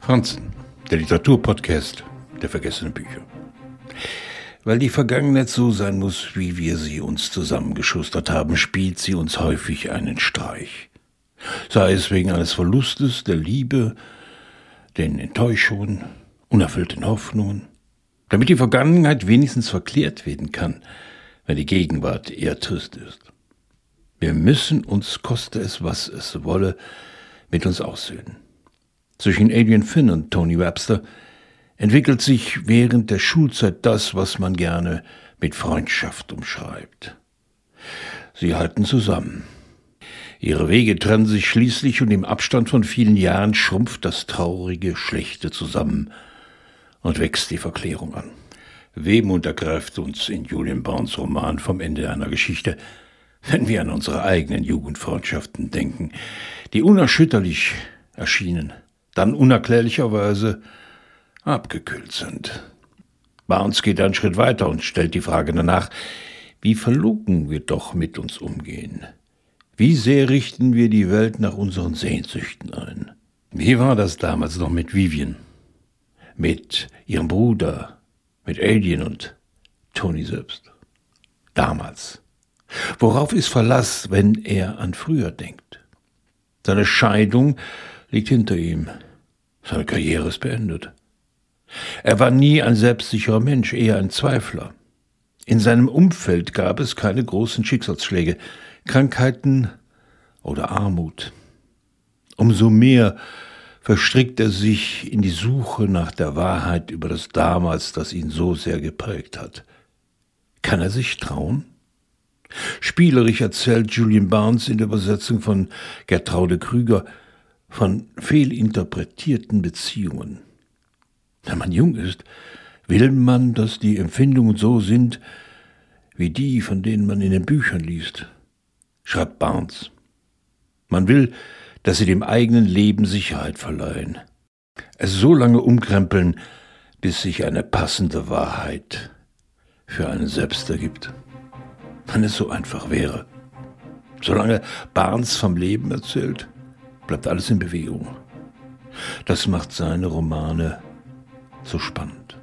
Franzen, der Literaturpodcast der vergessenen Bücher. Weil die Vergangenheit so sein muss, wie wir sie uns zusammengeschustert haben, spielt sie uns häufig einen Streich. Sei es wegen eines Verlustes der Liebe, den Enttäuschungen, unerfüllten Hoffnungen, damit die Vergangenheit wenigstens verklärt werden kann, wenn die Gegenwart eher trist ist. Wir müssen uns, koste es, was es wolle, mit uns aussöhnen. Zwischen Adrian Finn und Tony Webster entwickelt sich während der Schulzeit das, was man gerne mit Freundschaft umschreibt. Sie halten zusammen. Ihre Wege trennen sich schließlich und im Abstand von vielen Jahren schrumpft das traurige, schlechte zusammen und wächst die Verklärung an. Wehmut ergreift uns in Julian Barnes Roman vom Ende einer Geschichte, wenn wir an unsere eigenen Jugendfreundschaften denken, die unerschütterlich erschienen, dann unerklärlicherweise abgekühlt sind. Barnes geht einen Schritt weiter und stellt die Frage danach, wie verlogen wir doch mit uns umgehen. Wie sehr richten wir die Welt nach unseren Sehnsüchten ein? Wie war das damals noch mit Vivian? Mit ihrem Bruder, mit Alien und Tony selbst? Damals. Worauf ist Verlass, wenn er an früher denkt? Seine Scheidung liegt hinter ihm. Seine Karriere ist beendet. Er war nie ein selbstsicherer Mensch, eher ein Zweifler. In seinem Umfeld gab es keine großen Schicksalsschläge, Krankheiten oder Armut. Umso mehr verstrickt er sich in die Suche nach der Wahrheit über das Damals, das ihn so sehr geprägt hat. Kann er sich trauen? Spielerisch erzählt Julian Barnes in der Übersetzung von Gertraude Krüger von fehlinterpretierten Beziehungen. Wenn man jung ist, will man, dass die Empfindungen so sind, wie die, von denen man in den Büchern liest, schreibt Barnes. Man will, dass sie dem eigenen Leben Sicherheit verleihen. Es so lange umkrempeln, bis sich eine passende Wahrheit für einen selbst ergibt. Wenn es so einfach wäre. Solange Barnes vom Leben erzählt, bleibt alles in Bewegung. Das macht seine Romane so spannend.